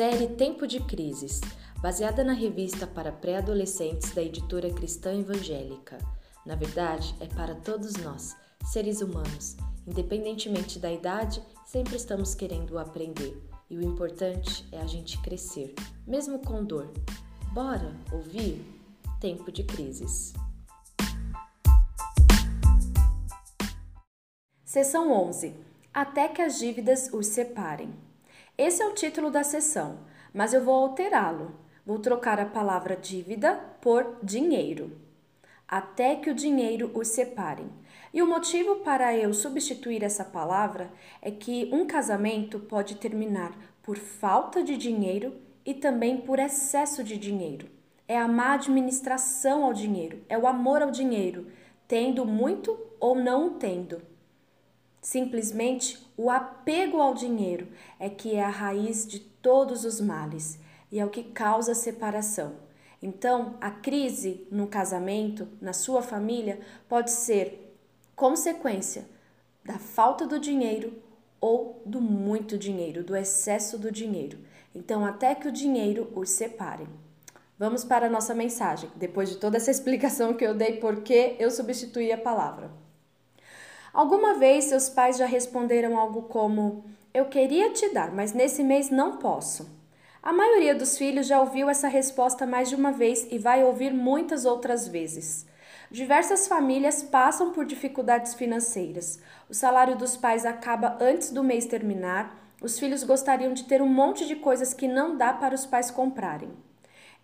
Série Tempo de Crises, baseada na revista para pré-adolescentes da editora Cristã Evangélica. Na verdade, é para todos nós, seres humanos. Independentemente da idade, sempre estamos querendo aprender. E o importante é a gente crescer, mesmo com dor. Bora ouvir? Tempo de Crises. Seção 11 Até que as dívidas os separem. Esse é o título da sessão, mas eu vou alterá-lo. Vou trocar a palavra dívida por dinheiro. Até que o dinheiro os separem. E o motivo para eu substituir essa palavra é que um casamento pode terminar por falta de dinheiro e também por excesso de dinheiro. É a má administração ao dinheiro, é o amor ao dinheiro, tendo muito ou não tendo. Simplesmente o apego ao dinheiro é que é a raiz de todos os males e é o que causa separação. Então, a crise no casamento, na sua família, pode ser consequência da falta do dinheiro ou do muito dinheiro, do excesso do dinheiro. Então, até que o dinheiro os separe. Vamos para a nossa mensagem, depois de toda essa explicação que eu dei por que eu substituí a palavra. Alguma vez seus pais já responderam algo como: Eu queria te dar, mas nesse mês não posso. A maioria dos filhos já ouviu essa resposta mais de uma vez e vai ouvir muitas outras vezes. Diversas famílias passam por dificuldades financeiras. O salário dos pais acaba antes do mês terminar. Os filhos gostariam de ter um monte de coisas que não dá para os pais comprarem.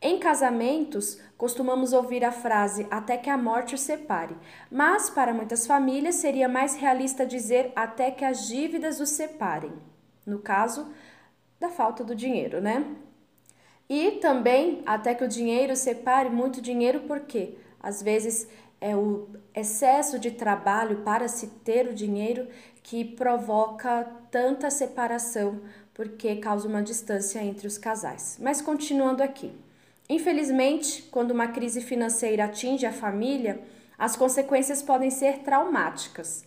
Em casamentos, costumamos ouvir a frase até que a morte os separe, mas para muitas famílias seria mais realista dizer até que as dívidas os separem. No caso da falta do dinheiro, né? E também até que o dinheiro separe muito dinheiro, porque às vezes é o excesso de trabalho para se ter o dinheiro que provoca tanta separação, porque causa uma distância entre os casais. Mas continuando aqui. Infelizmente, quando uma crise financeira atinge a família, as consequências podem ser traumáticas.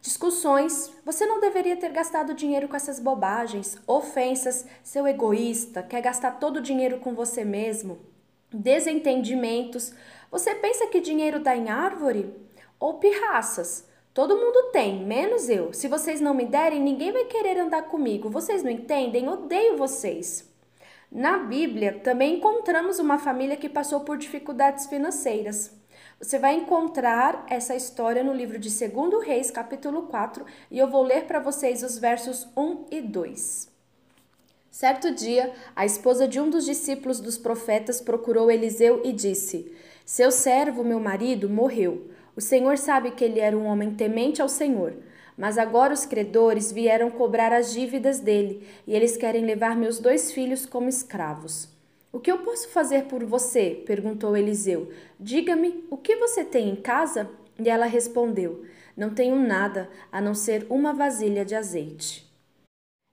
Discussões, você não deveria ter gastado dinheiro com essas bobagens, ofensas, seu egoísta, quer gastar todo o dinheiro com você mesmo, desentendimentos, você pensa que dinheiro dá em árvore? Ou pirraças? Todo mundo tem, menos eu. Se vocês não me derem, ninguém vai querer andar comigo. Vocês não entendem? Odeio vocês. Na Bíblia, também encontramos uma família que passou por dificuldades financeiras. Você vai encontrar essa história no livro de 2 Reis, capítulo 4, e eu vou ler para vocês os versos 1 e 2. Certo dia, a esposa de um dos discípulos dos profetas procurou Eliseu e disse: Seu servo, meu marido, morreu. O Senhor sabe que ele era um homem temente ao Senhor. Mas agora os credores vieram cobrar as dívidas dele, e eles querem levar meus dois filhos como escravos. O que eu posso fazer por você? perguntou Eliseu. Diga-me, o que você tem em casa? E ela respondeu: Não tenho nada a não ser uma vasilha de azeite.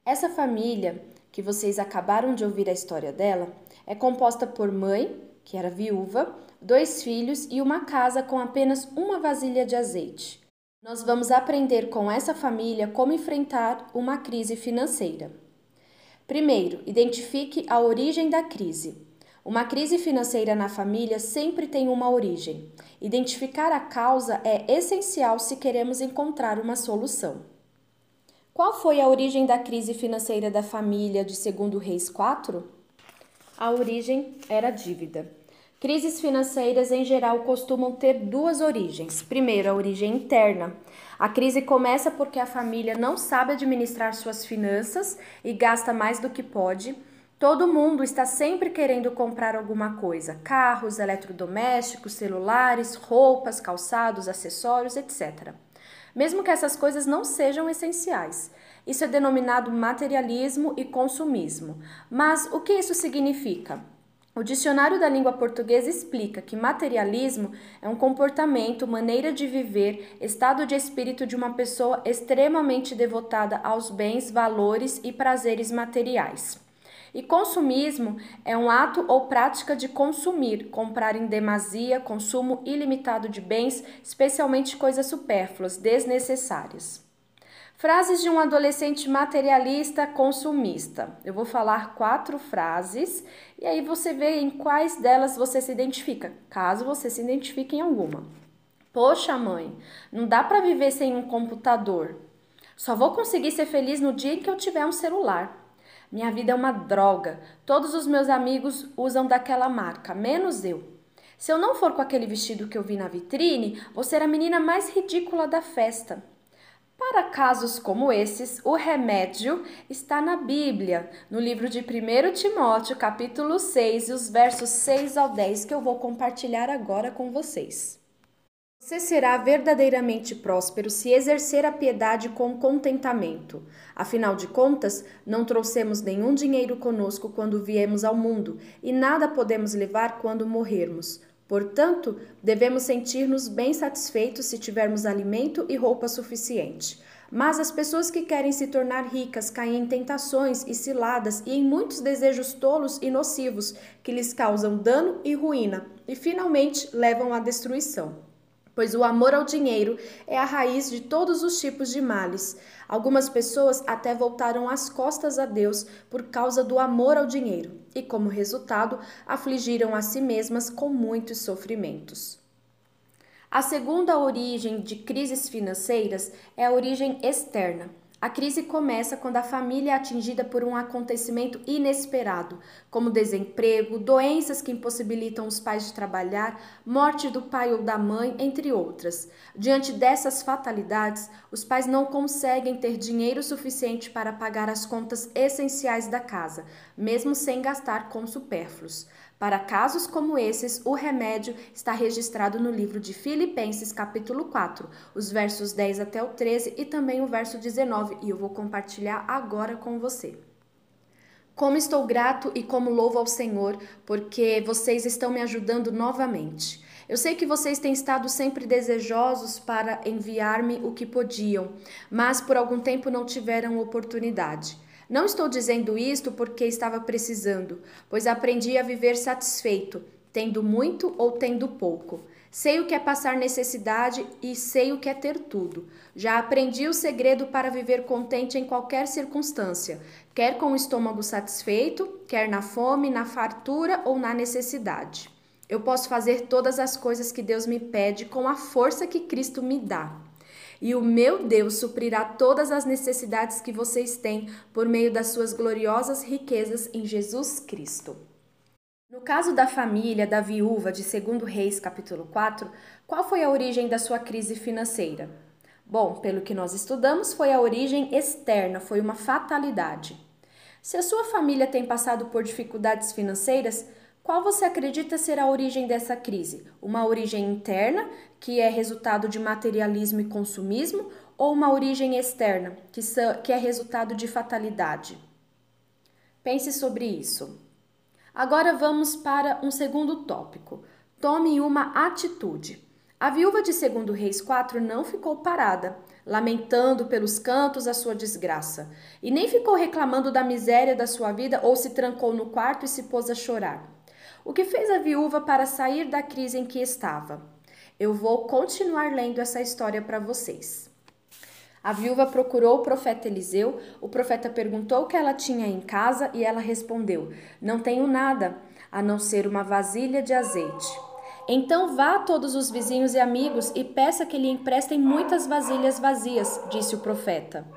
Essa família, que vocês acabaram de ouvir a história dela, é composta por mãe, que era viúva, dois filhos e uma casa com apenas uma vasilha de azeite. Nós vamos aprender com essa família como enfrentar uma crise financeira. Primeiro, identifique a origem da crise. Uma crise financeira na família sempre tem uma origem. Identificar a causa é essencial se queremos encontrar uma solução. Qual foi a origem da crise financeira da família de Segundo Reis 4? A origem era dívida. Crises financeiras em geral costumam ter duas origens. Primeiro, a origem interna. A crise começa porque a família não sabe administrar suas finanças e gasta mais do que pode. Todo mundo está sempre querendo comprar alguma coisa: carros, eletrodomésticos, celulares, roupas, calçados, acessórios, etc. Mesmo que essas coisas não sejam essenciais. Isso é denominado materialismo e consumismo. Mas o que isso significa? O dicionário da língua portuguesa explica que materialismo é um comportamento, maneira de viver, estado de espírito de uma pessoa extremamente devotada aos bens, valores e prazeres materiais. E consumismo é um ato ou prática de consumir, comprar em demasia, consumo ilimitado de bens, especialmente coisas supérfluas, desnecessárias. Frases de um adolescente materialista consumista. Eu vou falar quatro frases e aí você vê em quais delas você se identifica, caso você se identifique em alguma. Poxa, mãe, não dá para viver sem um computador. Só vou conseguir ser feliz no dia em que eu tiver um celular. Minha vida é uma droga. Todos os meus amigos usam daquela marca, menos eu. Se eu não for com aquele vestido que eu vi na vitrine, vou ser a menina mais ridícula da festa. Para casos como esses, o remédio está na Bíblia, no livro de 1 Timóteo, capítulo 6, e os versos 6 ao 10 que eu vou compartilhar agora com vocês. Você será verdadeiramente próspero se exercer a piedade com contentamento. Afinal de contas, não trouxemos nenhum dinheiro conosco quando viemos ao mundo, e nada podemos levar quando morrermos. Portanto, devemos sentir-nos bem satisfeitos se tivermos alimento e roupa suficiente. Mas as pessoas que querem se tornar ricas caem em tentações e ciladas e em muitos desejos tolos e nocivos que lhes causam dano e ruína e finalmente levam à destruição pois o amor ao dinheiro é a raiz de todos os tipos de males. Algumas pessoas até voltaram as costas a Deus por causa do amor ao dinheiro e, como resultado, afligiram a si mesmas com muitos sofrimentos. A segunda origem de crises financeiras é a origem externa. A crise começa quando a família é atingida por um acontecimento inesperado, como desemprego, doenças que impossibilitam os pais de trabalhar, morte do pai ou da mãe, entre outras. Diante dessas fatalidades, os pais não conseguem ter dinheiro suficiente para pagar as contas essenciais da casa, mesmo sem gastar com supérfluos. Para casos como esses, o remédio está registrado no livro de Filipenses, capítulo 4, os versos 10 até o 13 e também o verso 19, e eu vou compartilhar agora com você. Como estou grato e como louvo ao Senhor, porque vocês estão me ajudando novamente. Eu sei que vocês têm estado sempre desejosos para enviar-me o que podiam, mas por algum tempo não tiveram oportunidade. Não estou dizendo isto porque estava precisando, pois aprendi a viver satisfeito, tendo muito ou tendo pouco. Sei o que é passar necessidade e sei o que é ter tudo. Já aprendi o segredo para viver contente em qualquer circunstância, quer com o estômago satisfeito, quer na fome, na fartura ou na necessidade. Eu posso fazer todas as coisas que Deus me pede com a força que Cristo me dá e o meu Deus suprirá todas as necessidades que vocês têm por meio das suas gloriosas riquezas em Jesus Cristo. No caso da família da viúva de 2 Reis, capítulo 4, qual foi a origem da sua crise financeira? Bom, pelo que nós estudamos, foi a origem externa, foi uma fatalidade. Se a sua família tem passado por dificuldades financeiras, qual você acredita ser a origem dessa crise? Uma origem interna, que é resultado de materialismo e consumismo, ou uma origem externa, que, que é resultado de fatalidade? Pense sobre isso. Agora vamos para um segundo tópico. Tome uma atitude. A viúva de 2 Reis 4 não ficou parada, lamentando pelos cantos a sua desgraça, e nem ficou reclamando da miséria da sua vida ou se trancou no quarto e se pôs a chorar. O que fez a viúva para sair da crise em que estava? Eu vou continuar lendo essa história para vocês. A viúva procurou o profeta Eliseu. O profeta perguntou o que ela tinha em casa e ela respondeu: Não tenho nada, a não ser uma vasilha de azeite. Então vá a todos os vizinhos e amigos e peça que lhe emprestem muitas vasilhas vazias, disse o profeta.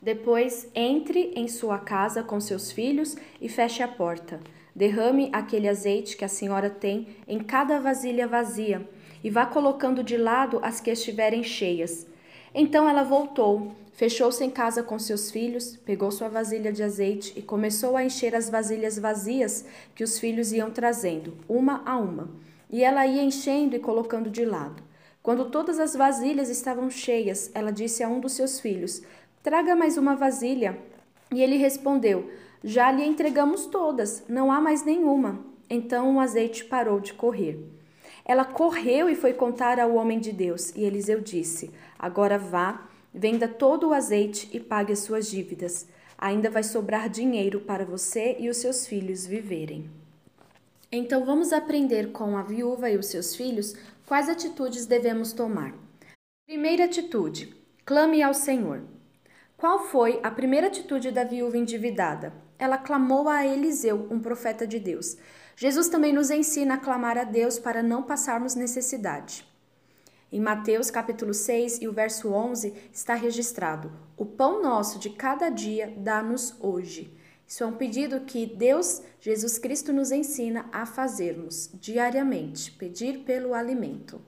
Depois entre em sua casa com seus filhos e feche a porta. Derrame aquele azeite que a senhora tem em cada vasilha vazia e vá colocando de lado as que estiverem cheias. Então ela voltou, fechou-se em casa com seus filhos, pegou sua vasilha de azeite e começou a encher as vasilhas vazias que os filhos iam trazendo, uma a uma. E ela ia enchendo e colocando de lado. Quando todas as vasilhas estavam cheias, ela disse a um dos seus filhos: Traga mais uma vasilha. E ele respondeu: já lhe entregamos todas, não há mais nenhuma. Então o azeite parou de correr. Ela correu e foi contar ao homem de Deus, e Eliseu disse: Agora vá, venda todo o azeite e pague as suas dívidas. Ainda vai sobrar dinheiro para você e os seus filhos viverem. Então vamos aprender com a viúva e os seus filhos quais atitudes devemos tomar. Primeira atitude: clame ao Senhor. Qual foi a primeira atitude da viúva endividada? Ela clamou a Eliseu, um profeta de Deus. Jesus também nos ensina a clamar a Deus para não passarmos necessidade. Em Mateus capítulo 6 e o verso 11 está registrado: O pão nosso de cada dia dá-nos hoje. Isso é um pedido que Deus, Jesus Cristo, nos ensina a fazermos diariamente, pedir pelo alimento.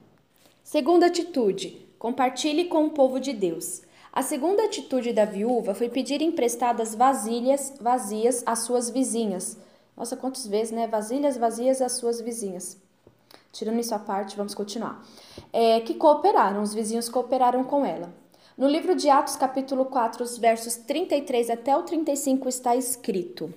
Segunda atitude: compartilhe com o povo de Deus. A segunda atitude da viúva foi pedir emprestadas vasilhas vazias às suas vizinhas. Nossa, quantas vezes, né? Vasilhas vazias às suas vizinhas. Tirando isso à parte, vamos continuar. É, que cooperaram, os vizinhos cooperaram com ela. No livro de Atos, capítulo 4, os versos 33 até o 35, está escrito: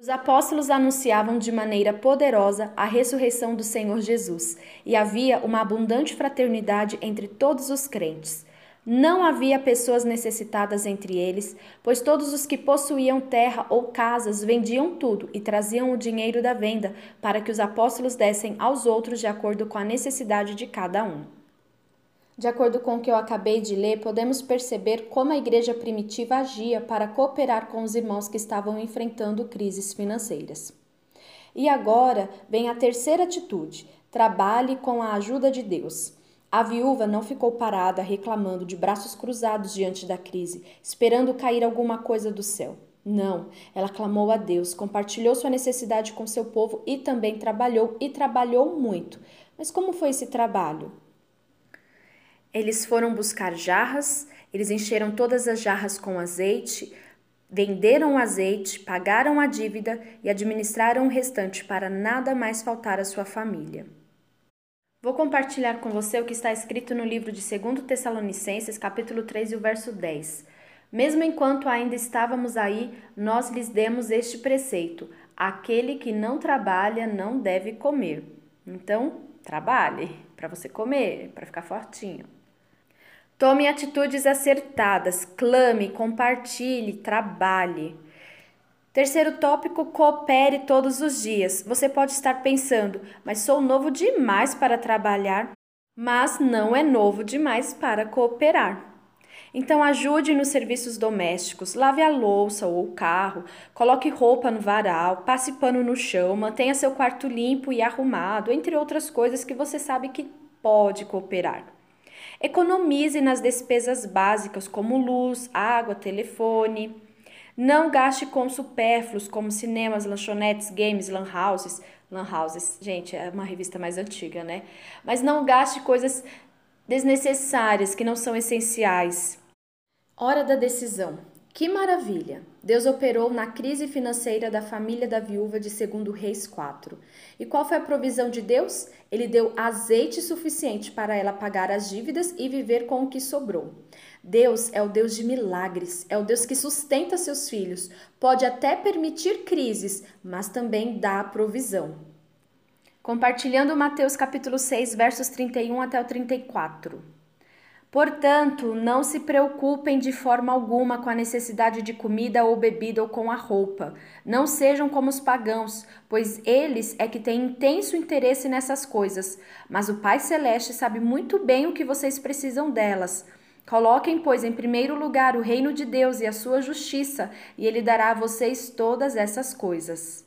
Os apóstolos anunciavam de maneira poderosa a ressurreição do Senhor Jesus, e havia uma abundante fraternidade entre todos os crentes. Não havia pessoas necessitadas entre eles, pois todos os que possuíam terra ou casas vendiam tudo e traziam o dinheiro da venda para que os apóstolos dessem aos outros de acordo com a necessidade de cada um. De acordo com o que eu acabei de ler, podemos perceber como a igreja primitiva agia para cooperar com os irmãos que estavam enfrentando crises financeiras. E agora vem a terceira atitude: trabalhe com a ajuda de Deus. A viúva não ficou parada reclamando de braços cruzados diante da crise, esperando cair alguma coisa do céu. Não, ela clamou a Deus, compartilhou sua necessidade com seu povo e também trabalhou e trabalhou muito. Mas como foi esse trabalho? Eles foram buscar jarras, eles encheram todas as jarras com azeite, venderam o azeite, pagaram a dívida e administraram o restante para nada mais faltar à sua família. Vou compartilhar com você o que está escrito no livro de 2 Tessalonicenses, capítulo 3 e o verso 10. Mesmo enquanto ainda estávamos aí, nós lhes demos este preceito: aquele que não trabalha não deve comer. Então, trabalhe para você comer, para ficar fortinho. Tome atitudes acertadas, clame, compartilhe, trabalhe. Terceiro tópico, coopere todos os dias. Você pode estar pensando, mas sou novo demais para trabalhar, mas não é novo demais para cooperar. Então ajude nos serviços domésticos, lave a louça ou o carro, coloque roupa no varal, passe pano no chão, mantenha seu quarto limpo e arrumado, entre outras coisas que você sabe que pode cooperar. Economize nas despesas básicas como luz, água, telefone. Não gaste com supérfluos como cinemas, lanchonetes, games, lan houses. Lan houses, gente, é uma revista mais antiga, né? Mas não gaste coisas desnecessárias que não são essenciais. Hora da decisão. Que maravilha! Deus operou na crise financeira da família da viúva de 2 Reis 4. E qual foi a provisão de Deus? Ele deu azeite suficiente para ela pagar as dívidas e viver com o que sobrou. Deus é o Deus de milagres, é o Deus que sustenta seus filhos, pode até permitir crises, mas também dá provisão. Compartilhando Mateus capítulo 6, versos 31 até o 34. Portanto, não se preocupem de forma alguma com a necessidade de comida ou bebida ou com a roupa. Não sejam como os pagãos, pois eles é que têm intenso interesse nessas coisas. Mas o Pai Celeste sabe muito bem o que vocês precisam delas. Coloquem, pois, em primeiro lugar o reino de Deus e a sua justiça, e ele dará a vocês todas essas coisas.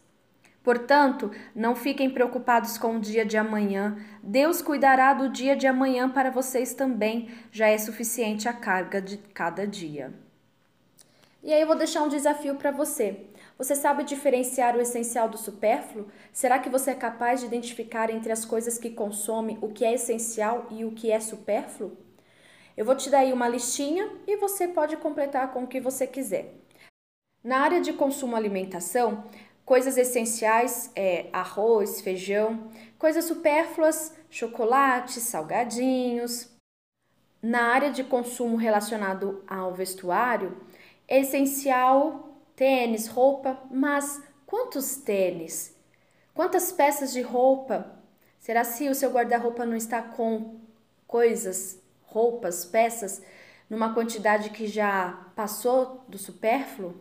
Portanto, não fiquem preocupados com o dia de amanhã. Deus cuidará do dia de amanhã para vocês também. Já é suficiente a carga de cada dia. E aí eu vou deixar um desafio para você. Você sabe diferenciar o essencial do supérfluo? Será que você é capaz de identificar entre as coisas que consome o que é essencial e o que é supérfluo? Eu vou te dar aí uma listinha e você pode completar com o que você quiser. Na área de consumo alimentação, coisas essenciais é arroz, feijão, coisas supérfluas, chocolate, salgadinhos. Na área de consumo relacionado ao vestuário, é essencial tênis, roupa, mas quantos tênis? Quantas peças de roupa? Será se o seu guarda-roupa não está com coisas roupas, peças, numa quantidade que já passou do supérfluo?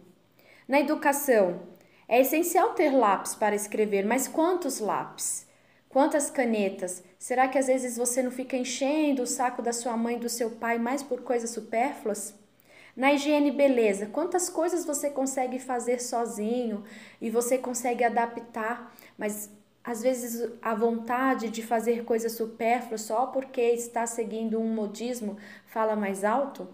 Na educação, é essencial ter lápis para escrever, mas quantos lápis? Quantas canetas? Será que às vezes você não fica enchendo o saco da sua mãe e do seu pai mais por coisas supérfluas? Na higiene beleza, quantas coisas você consegue fazer sozinho e você consegue adaptar, mas às vezes a vontade de fazer coisas supérfluas só porque está seguindo um modismo fala mais alto?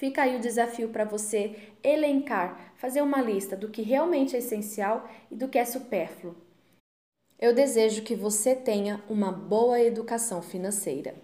Fica aí o desafio para você elencar, fazer uma lista do que realmente é essencial e do que é supérfluo. Eu desejo que você tenha uma boa educação financeira.